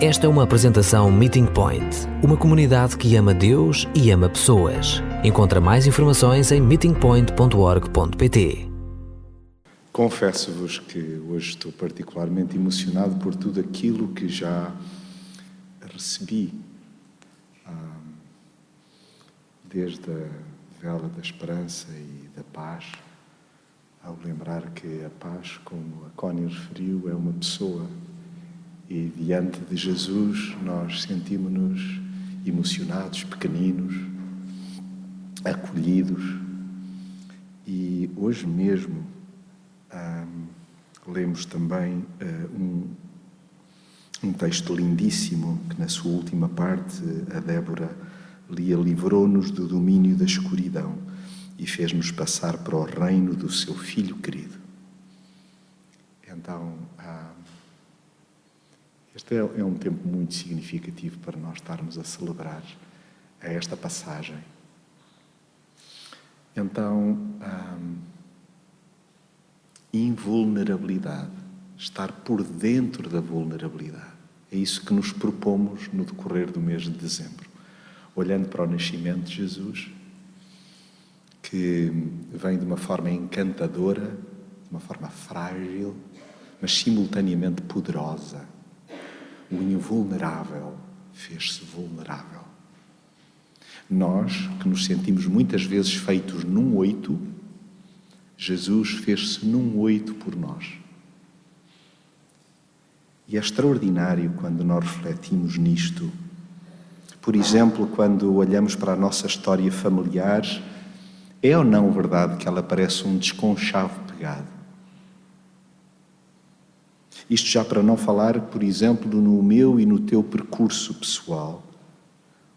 Esta é uma apresentação Meeting Point, uma comunidade que ama Deus e ama pessoas. Encontra mais informações em meetingpoint.org.pt. Confesso-vos que hoje estou particularmente emocionado por tudo aquilo que já recebi, ah, desde a vela da esperança e da paz, ao lembrar que a paz, como a Connie referiu, é uma pessoa e diante de Jesus nós sentimos-nos emocionados, pequeninos, acolhidos. E hoje mesmo lemos também uh, um, um texto lindíssimo que, na sua última parte, a Débora lia: livrou-nos do domínio da escuridão e fez-nos passar para o reino do seu Filho querido. Então, este é, é um tempo muito significativo para nós estarmos a celebrar esta passagem. Então, hum, invulnerabilidade, estar por dentro da vulnerabilidade. É isso que nos propomos no decorrer do mês de dezembro. Olhando para o nascimento de Jesus, que vem de uma forma encantadora, de uma forma frágil, mas simultaneamente poderosa o invulnerável fez-se vulnerável. Nós, que nos sentimos muitas vezes feitos num oito, Jesus fez-se num oito por nós. E é extraordinário quando nós refletimos nisto. Por exemplo, quando olhamos para a nossa história familiar, é ou não verdade que ela parece um desconchavo pegado? Isto já para não falar, por exemplo, no meu e no teu percurso pessoal,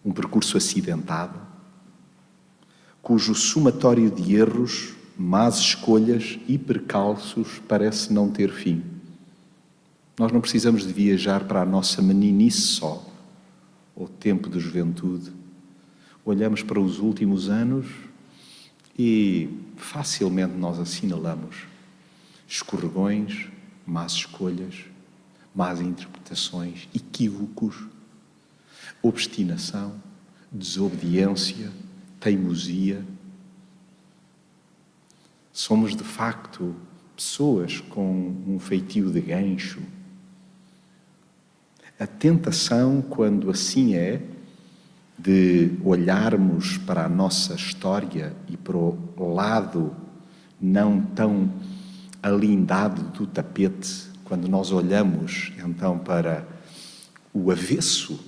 um percurso acidentado, cujo somatório de erros, más escolhas e percalços parece não ter fim. Nós não precisamos de viajar para a nossa meninice só, ou tempo de juventude. Olhamos para os últimos anos e facilmente nós assinalamos escorregões, más escolhas, más interpretações, equívocos, obstinação, desobediência, teimosia. Somos de facto pessoas com um feitio de gancho. A tentação, quando assim é, de olharmos para a nossa história e para o lado não tão alindado do tapete, quando nós olhamos então para o avesso,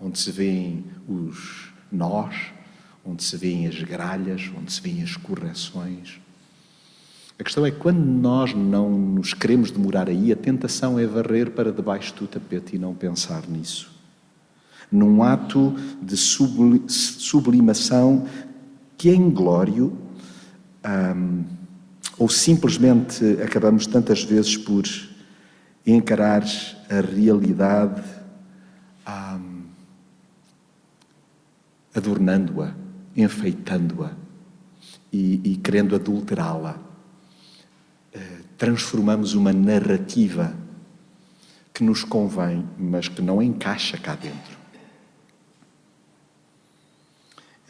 onde se vêem os nós, onde se vêem as gralhas, onde se vêem as correções. A questão é quando nós não nos queremos demorar aí, a tentação é varrer para debaixo do tapete e não pensar nisso. Num ato de sublimação que é inglório, hum, ou simplesmente acabamos tantas vezes por encarar a realidade um, adornando-a, enfeitando-a e, e, querendo adulterá-la. Uh, transformamos uma narrativa que nos convém, mas que não encaixa cá dentro.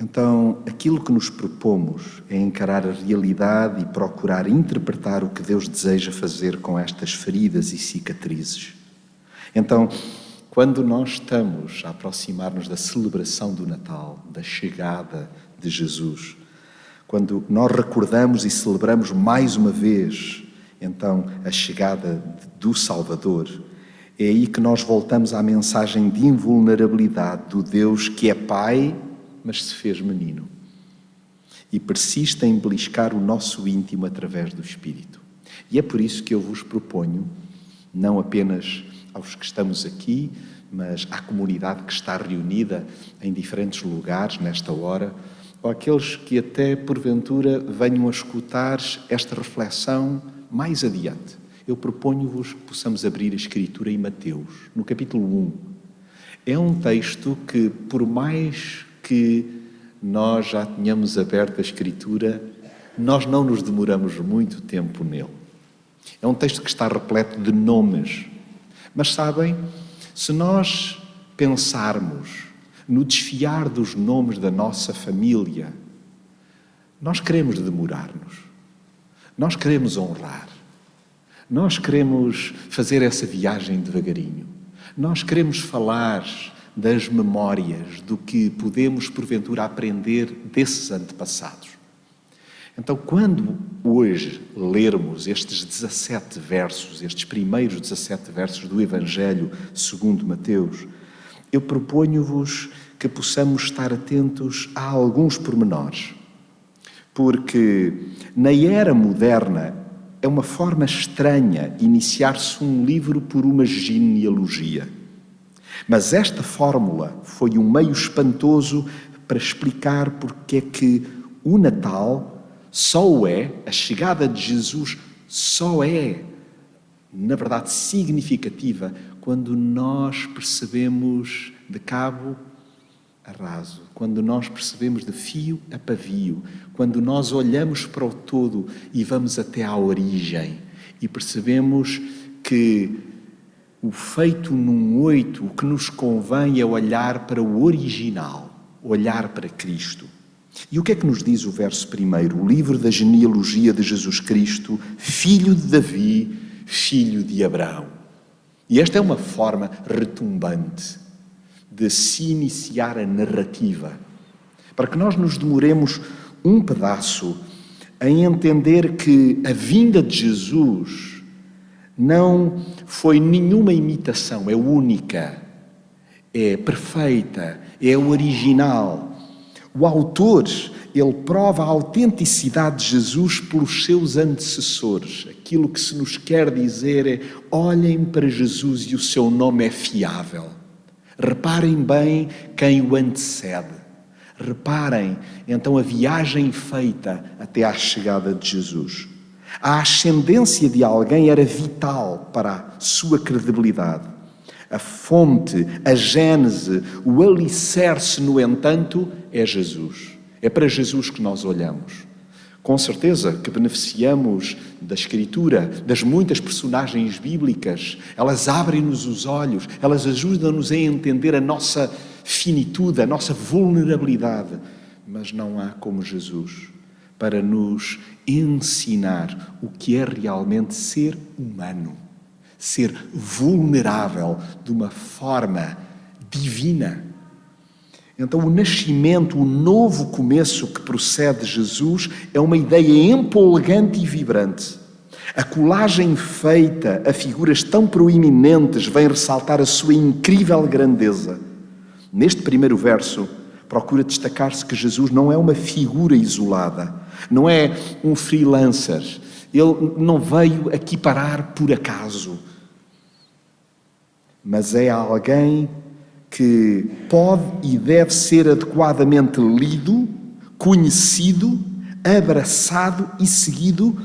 Então, aquilo que nos propomos é encarar a realidade e procurar interpretar o que Deus deseja fazer com estas feridas e cicatrizes. Então, quando nós estamos a aproximar-nos da celebração do Natal, da chegada de Jesus, quando nós recordamos e celebramos mais uma vez, então, a chegada do Salvador, é aí que nós voltamos à mensagem de invulnerabilidade do Deus que é Pai mas se fez menino. E persiste em beliscar o nosso íntimo através do Espírito. E é por isso que eu vos proponho, não apenas aos que estamos aqui, mas à comunidade que está reunida em diferentes lugares nesta hora, ou aqueles que até porventura venham a escutar esta reflexão mais adiante. Eu proponho-vos que possamos abrir a Escritura em Mateus, no capítulo 1. É um texto que, por mais que nós já tínhamos aberto a Escritura, nós não nos demoramos muito tempo nele. É um texto que está repleto de nomes. Mas sabem, Se nós pensarmos no desfiar dos nomes da nossa família, nós queremos demorar-nos, nós queremos honrar, nós queremos fazer essa viagem devagarinho, nós queremos falar das memórias, do que podemos porventura aprender desses antepassados. Então, quando hoje lermos estes 17 versos, estes primeiros 17 versos do Evangelho segundo Mateus, eu proponho-vos que possamos estar atentos a alguns pormenores. Porque na era moderna é uma forma estranha iniciar-se um livro por uma genealogia. Mas esta fórmula foi um meio espantoso para explicar porque é que o Natal só o é, a chegada de Jesus só é, na verdade, significativa quando nós percebemos de cabo a raso, quando nós percebemos de fio a pavio, quando nós olhamos para o todo e vamos até à origem e percebemos que o feito num oito, o que nos convém é olhar para o original, olhar para Cristo. E o que é que nos diz o verso primeiro? O livro da genealogia de Jesus Cristo, filho de Davi, filho de Abraão. E esta é uma forma retumbante de se iniciar a narrativa, para que nós nos demoremos um pedaço em entender que a vinda de Jesus não foi nenhuma imitação, é única, é perfeita, é original. O autor ele prova a autenticidade de Jesus pelos seus antecessores. Aquilo que se nos quer dizer é: olhem para Jesus e o seu nome é fiável. Reparem bem quem o antecede. Reparem então a viagem feita até à chegada de Jesus. A ascendência de alguém era vital para a sua credibilidade. A fonte, a gênese, o alicerce, no entanto, é Jesus. É para Jesus que nós olhamos. Com certeza que beneficiamos da Escritura, das muitas personagens bíblicas. Elas abrem-nos os olhos, elas ajudam-nos a entender a nossa finitude, a nossa vulnerabilidade. Mas não há como Jesus para nos ensinar o que é realmente ser humano, ser vulnerável de uma forma divina então, o nascimento, o novo começo que procede de Jesus é uma ideia empolgante e vibrante. A colagem feita a figuras tão proeminentes vem ressaltar a sua incrível grandeza. Neste primeiro verso, procura destacar-se que Jesus não é uma figura isolada, não é um freelancer, ele não veio aqui parar por acaso, mas é alguém que pode e deve ser adequadamente lido, conhecido, abraçado e seguido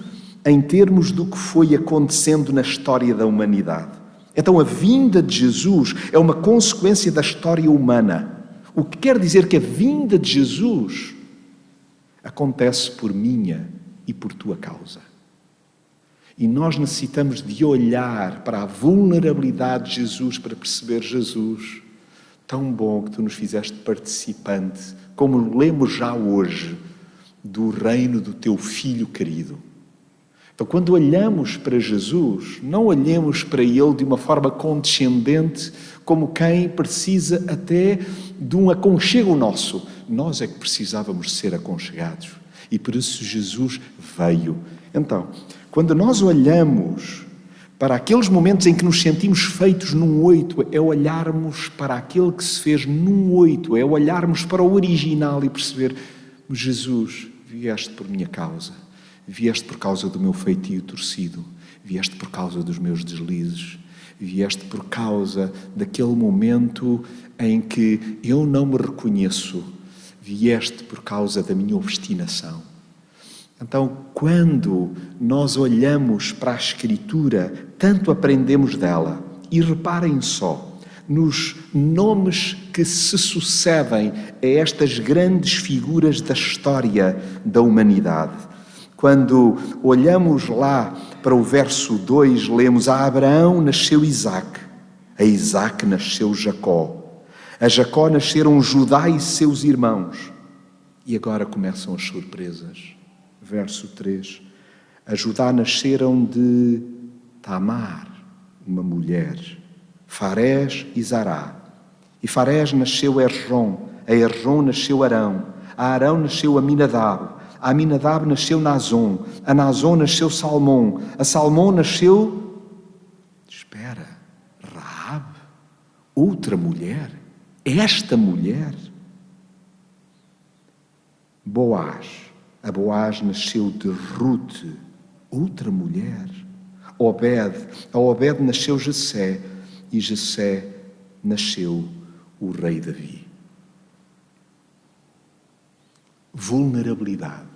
em termos do que foi acontecendo na história da humanidade. Então, a vinda de Jesus é uma consequência da história humana. O que quer dizer que a vinda de Jesus acontece por minha e por tua causa. E nós necessitamos de olhar para a vulnerabilidade de Jesus para perceber Jesus Tão bom que tu nos fizeste participante, como lemos já hoje, do reino do teu filho querido. Então, quando olhamos para Jesus, não olhemos para ele de uma forma condescendente, como quem precisa até de um aconchego nosso. Nós é que precisávamos ser aconchegados. E por isso Jesus veio. Então, quando nós olhamos para aqueles momentos em que nos sentimos feitos num oito, é olharmos para aquele que se fez num oito, é olharmos para o original e perceber: Jesus, vieste por minha causa, vieste por causa do meu feitio torcido, vieste por causa dos meus deslizes, vieste por causa daquele momento em que eu não me reconheço, vieste por causa da minha obstinação então, quando nós olhamos para a Escritura, tanto aprendemos dela. E reparem só, nos nomes que se sucedem a estas grandes figuras da história da humanidade. Quando olhamos lá para o verso 2, lemos: A Abraão nasceu Isaac, A Isaac nasceu Jacó. A Jacó nasceram Judá e seus irmãos. E agora começam as surpresas. Verso 3. A Judá nasceram de Tamar, uma mulher, Farés e Zará. E Farés nasceu Erjon, a Erjon nasceu Arão, a Arão nasceu Aminadab, a Aminadab nasceu Nazon, a Nazon nasceu Salmão, a Salmão nasceu. Espera, Raab, outra mulher, esta mulher. Boaz, a Boaz nasceu de Ruth, outra mulher. Obed, a Obed nasceu Jessé e Jessé nasceu o rei Davi. Vulnerabilidade.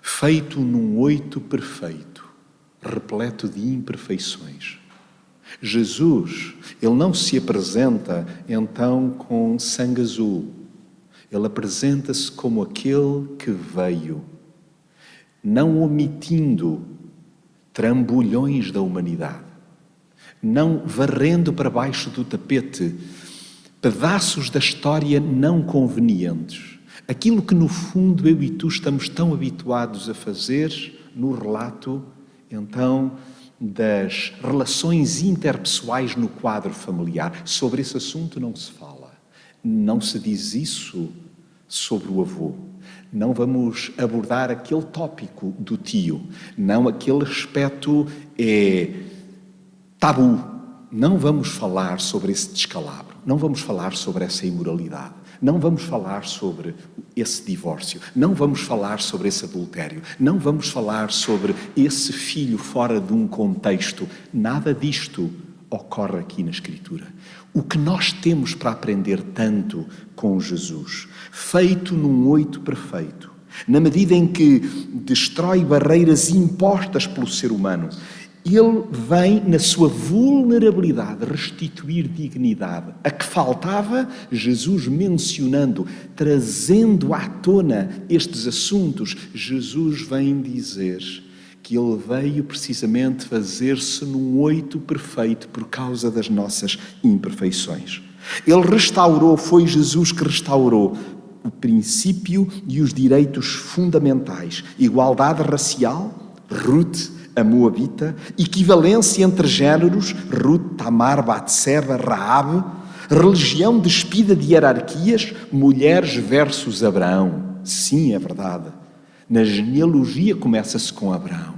Feito num oito perfeito, repleto de imperfeições. Jesus, ele não se apresenta então com sangue azul. Ele apresenta-se como aquele que veio, não omitindo trambolhões da humanidade, não varrendo para baixo do tapete pedaços da história não convenientes. Aquilo que, no fundo, eu e tu estamos tão habituados a fazer no relato, então, das relações interpessoais no quadro familiar. Sobre esse assunto não se fala. Não se diz isso sobre o avô. Não vamos abordar aquele tópico do tio. Não aquele aspecto é tabu. Não vamos falar sobre esse descalabro. Não vamos falar sobre essa imoralidade. Não vamos falar sobre esse divórcio, não vamos falar sobre esse adultério, não vamos falar sobre esse filho fora de um contexto. Nada disto ocorre aqui na Escritura. O que nós temos para aprender tanto com Jesus, feito num oito perfeito, na medida em que destrói barreiras impostas pelo ser humano ele vem, na sua vulnerabilidade, restituir dignidade. A que faltava, Jesus mencionando, trazendo à tona estes assuntos, Jesus vem dizer que ele veio precisamente fazer-se num oito perfeito por causa das nossas imperfeições. Ele restaurou, foi Jesus que restaurou o princípio e os direitos fundamentais, igualdade racial, Ruth, a Moabita, equivalência entre géneros, Ruth, Tamar, Batseba, Raab, religião despida de hierarquias, mulheres versus Abraão. Sim, é verdade. Na genealogia começa-se com Abraão.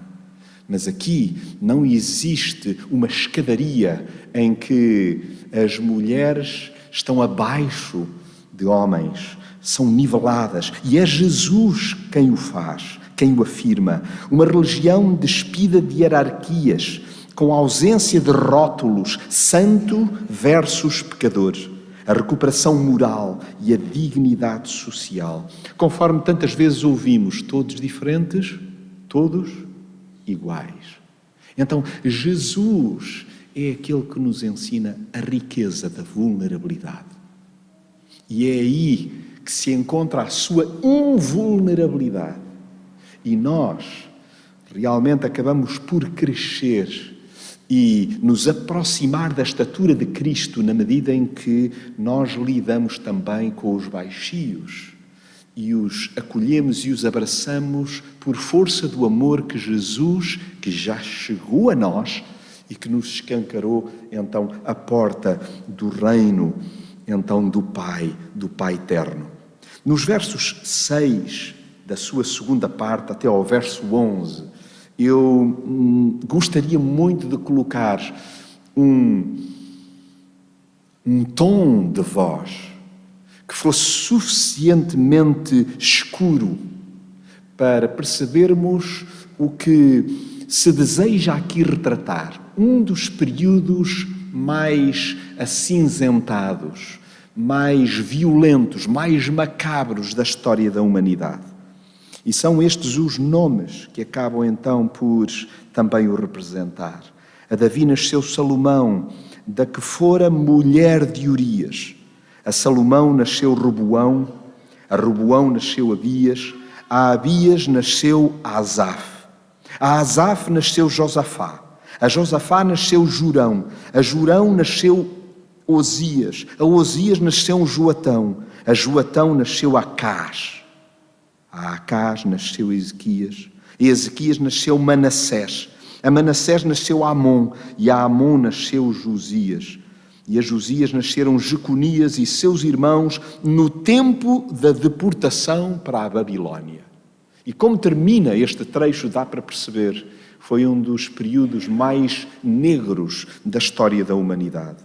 Mas aqui não existe uma escadaria em que as mulheres estão abaixo de homens, são niveladas, e é Jesus quem o faz quem o afirma. Uma religião despida de hierarquias, com ausência de rótulos, santo versus pecador. A recuperação moral e a dignidade social. Conforme tantas vezes ouvimos, todos diferentes, todos iguais. Então, Jesus é aquele que nos ensina a riqueza da vulnerabilidade. E é aí que se encontra a sua invulnerabilidade e nós realmente acabamos por crescer e nos aproximar da estatura de Cristo na medida em que nós lidamos também com os baixios e os acolhemos e os abraçamos por força do amor que Jesus, que já chegou a nós e que nos escancarou então a porta do reino então do Pai, do Pai eterno. Nos versos 6 da sua segunda parte até ao verso 11, eu hum, gostaria muito de colocar um, um tom de voz que fosse suficientemente escuro para percebermos o que se deseja aqui retratar. Um dos períodos mais acinzentados, mais violentos, mais macabros da história da humanidade. E são estes os nomes que acabam então por também o representar. A Davi nasceu Salomão, da que fora mulher de Urias. A Salomão nasceu Roboão, a Roboão nasceu Abias, a Abias nasceu Asaf. A Asaf nasceu Josafá. A Josafá nasceu Jurão, a Jurão nasceu Osias, a Osias nasceu Joatão, a Joatão nasceu Acás, a Acás nasceu Ezequias, e Ezequias nasceu Manassés, a Manassés nasceu Amon, e a Amon nasceu Josias. E a Josias nasceram Jeconias e seus irmãos no tempo da deportação para a Babilónia. E como termina este trecho, dá para perceber, foi um dos períodos mais negros da história da humanidade.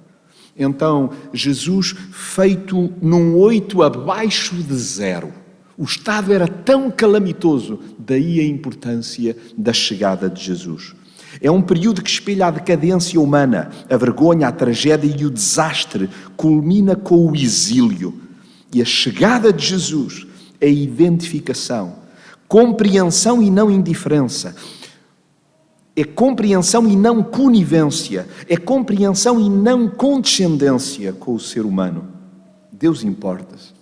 Então, Jesus, feito num oito abaixo de zero, o estado era tão calamitoso, daí a importância da chegada de Jesus. É um período que espelha a decadência humana, a vergonha, a tragédia e o desastre, culmina com o exílio. E a chegada de Jesus é identificação, compreensão e não indiferença. É compreensão e não conivência. É compreensão e não condescendência com o ser humano. Deus importa-se.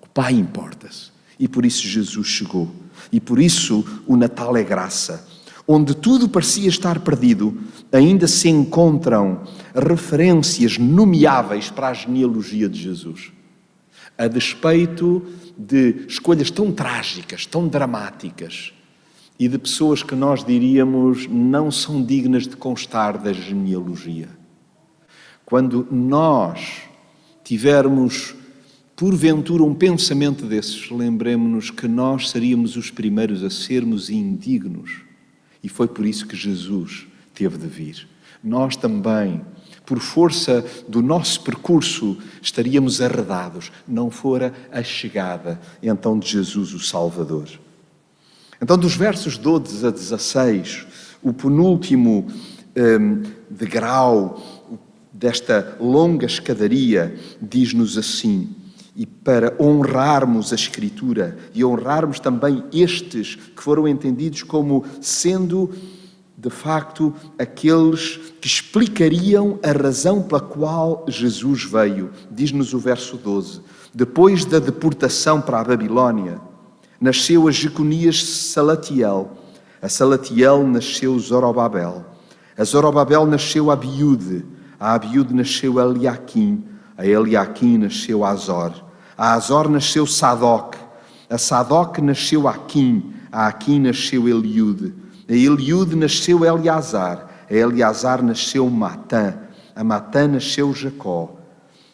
O Pai importa-se. E por isso Jesus chegou. E por isso o Natal é graça onde tudo parecia estar perdido, ainda se encontram referências nomeáveis para a genealogia de Jesus. A despeito de escolhas tão trágicas, tão dramáticas, e de pessoas que nós diríamos não são dignas de constar da genealogia. Quando nós tivermos, porventura, um pensamento desses, lembremos-nos que nós seríamos os primeiros a sermos indignos e foi por isso que Jesus teve de vir. Nós também, por força do nosso percurso, estaríamos arredados, não fora a chegada então de Jesus, o Salvador. Então, dos versos 12 a 16, o penúltimo um, degrau desta longa escadaria diz-nos assim: e para honrarmos a Escritura e honrarmos também estes que foram entendidos como sendo, de facto, aqueles que explicariam a razão pela qual Jesus veio. Diz-nos o verso 12: Depois da deportação para a Babilónia, nasceu a Jeconias Salatiel, a Salatiel nasceu Zorobabel, a Zorobabel nasceu Abiúde, a Abiúde nasceu Eliaquim, a Eliaquim nasceu Azor. A Azor nasceu Sadoc, a Sadoc nasceu Aquim, a Aquim nasceu Eliude, a Eliude nasceu Eleazar, a Eleazar nasceu Matã, a Matã nasceu Jacó,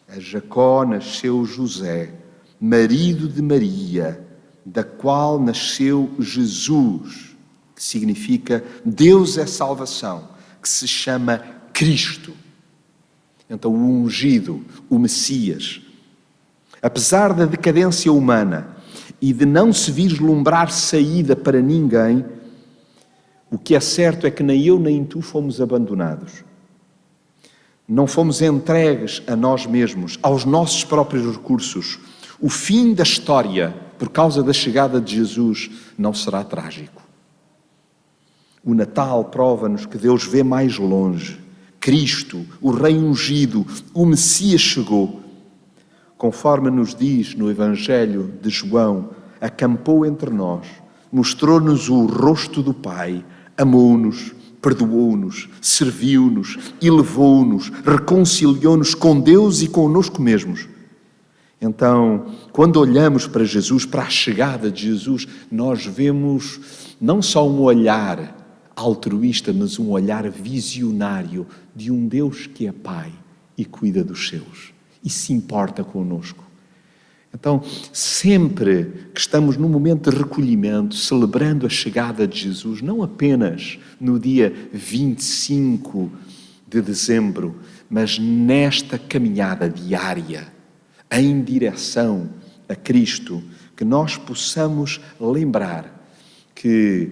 a Jacó nasceu José, marido de Maria, da qual nasceu Jesus, que significa Deus é salvação, que se chama Cristo. Então, o ungido, o Messias, Apesar da decadência humana e de não se vislumbrar saída para ninguém, o que é certo é que nem eu nem tu fomos abandonados. Não fomos entregues a nós mesmos, aos nossos próprios recursos. O fim da história, por causa da chegada de Jesus, não será trágico. O Natal prova-nos que Deus vê mais longe. Cristo, o Rei ungido, o Messias chegou conforme nos diz no Evangelho de João, acampou entre nós, mostrou-nos o rosto do Pai, amou-nos, perdoou-nos, serviu-nos, elevou-nos, reconciliou-nos com Deus e conosco mesmos. Então, quando olhamos para Jesus, para a chegada de Jesus, nós vemos não só um olhar altruísta, mas um olhar visionário de um Deus que é Pai e cuida dos seus e se importa conosco. Então, sempre que estamos num momento de recolhimento, celebrando a chegada de Jesus, não apenas no dia 25 de dezembro, mas nesta caminhada diária em direção a Cristo, que nós possamos lembrar que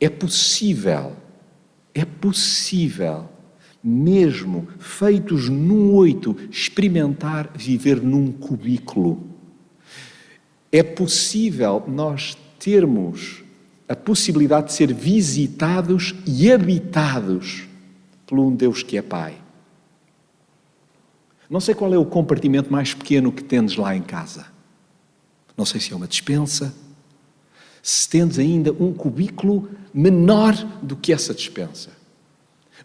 é possível, é possível mesmo feitos num oito, experimentar viver num cubículo. É possível nós termos a possibilidade de ser visitados e habitados por um Deus que é Pai. Não sei qual é o compartimento mais pequeno que tendes lá em casa. Não sei se é uma dispensa, se tendes ainda um cubículo menor do que essa dispensa.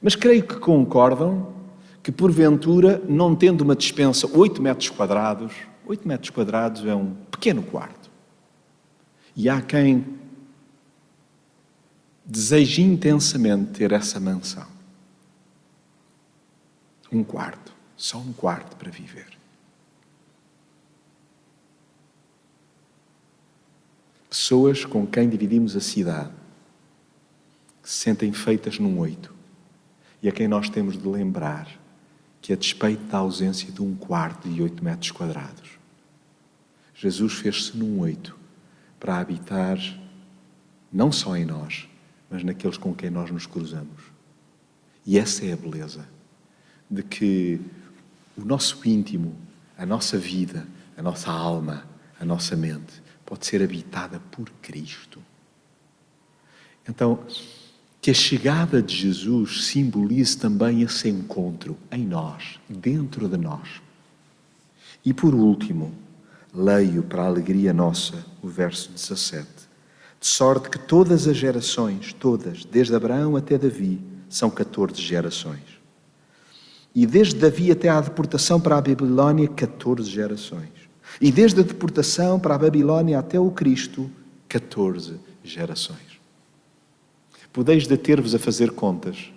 Mas creio que concordam que, porventura, não tendo uma dispensa 8 metros quadrados, 8 metros quadrados é um pequeno quarto. E há quem deseje intensamente ter essa mansão. Um quarto, só um quarto para viver. Pessoas com quem dividimos a cidade, que se sentem feitas num oito, e a quem nós temos de lembrar que, a despeito da ausência de um quarto de oito metros quadrados, Jesus fez-se num oito para habitar não só em nós, mas naqueles com quem nós nos cruzamos. E essa é a beleza de que o nosso íntimo, a nossa vida, a nossa alma, a nossa mente pode ser habitada por Cristo. Então, que a chegada de Jesus simbolize também esse encontro em nós, dentro de nós. E por último, leio para a alegria nossa o verso 17. De sorte que todas as gerações, todas, desde Abraão até Davi, são 14 gerações. E desde Davi até à deportação para a Babilónia, 14 gerações. E desde a deportação para a Babilónia até o Cristo, 14 gerações. Podeis deter-vos a fazer contas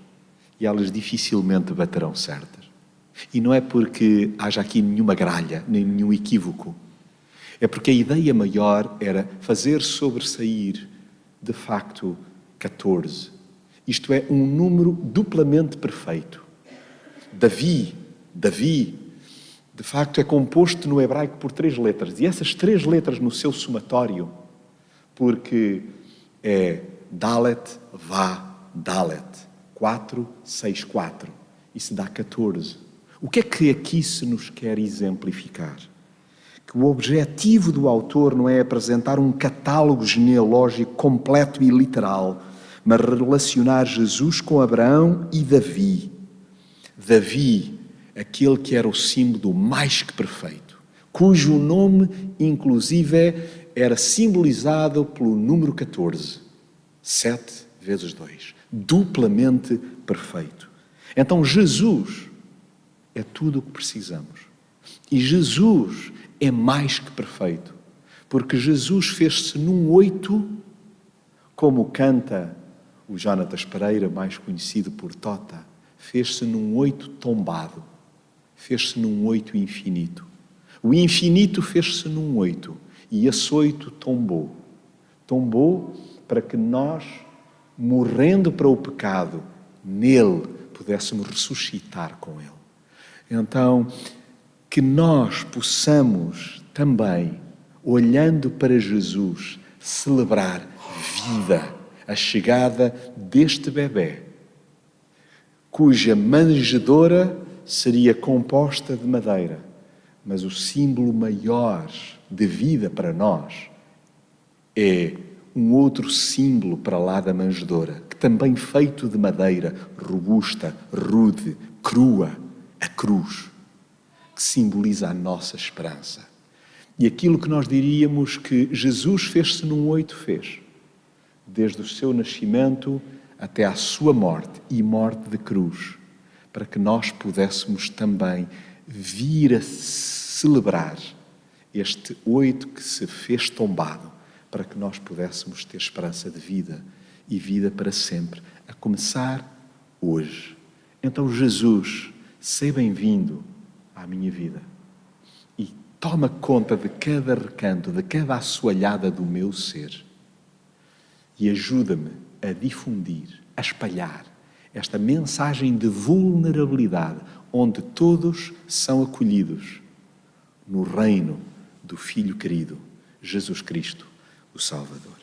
e elas dificilmente baterão certas. E não é porque haja aqui nenhuma gralha, nem nenhum equívoco. É porque a ideia maior era fazer sobressair, de facto, 14. Isto é, um número duplamente perfeito. Davi, Davi, de facto é composto no hebraico por três letras. E essas três letras no seu somatório, porque é Dalet, Vá, Dalet. 4, 6, 4. Isso dá 14. O que é que aqui se nos quer exemplificar? Que o objetivo do autor não é apresentar um catálogo genealógico completo e literal, mas relacionar Jesus com Abraão e Davi. Davi, aquele que era o símbolo mais que perfeito, cujo nome, inclusive, era simbolizado pelo número 14. Sete vezes dois. Duplamente perfeito. Então Jesus é tudo o que precisamos. E Jesus é mais que perfeito. Porque Jesus fez-se num oito, como canta o Jonatas Pereira, mais conhecido por Tota, fez-se num oito tombado, fez-se num oito infinito. O infinito fez-se num oito e esse oito tombou. Tombou para que nós, morrendo para o pecado, nele pudéssemos ressuscitar com ele. Então, que nós possamos também, olhando para Jesus, celebrar vida, a chegada deste bebê, cuja manjedoura seria composta de madeira, mas o símbolo maior de vida para nós é um outro símbolo para lá da manjedoura, que também feito de madeira robusta, rude, crua, a cruz, que simboliza a nossa esperança. E aquilo que nós diríamos que Jesus fez-se num oito fez, desde o seu nascimento até à sua morte e morte de cruz, para que nós pudéssemos também vir a celebrar este oito que se fez tombado para que nós pudéssemos ter esperança de vida e vida para sempre, a começar hoje. Então, Jesus, seja bem-vindo à minha vida e toma conta de cada recanto, de cada assoalhada do meu ser e ajuda-me a difundir, a espalhar esta mensagem de vulnerabilidade, onde todos são acolhidos no reino do Filho querido, Jesus Cristo o Salvador.